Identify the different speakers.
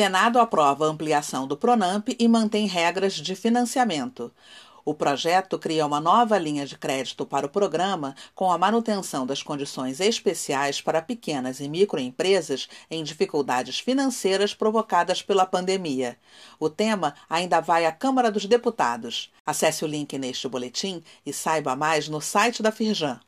Speaker 1: Senado aprova a ampliação do Pronamp e mantém regras de financiamento. O projeto cria uma nova linha de crédito para o programa com a manutenção das condições especiais para pequenas e microempresas em dificuldades financeiras provocadas pela pandemia. O tema ainda vai à Câmara dos Deputados. Acesse o link neste boletim e saiba mais no site da Firjan.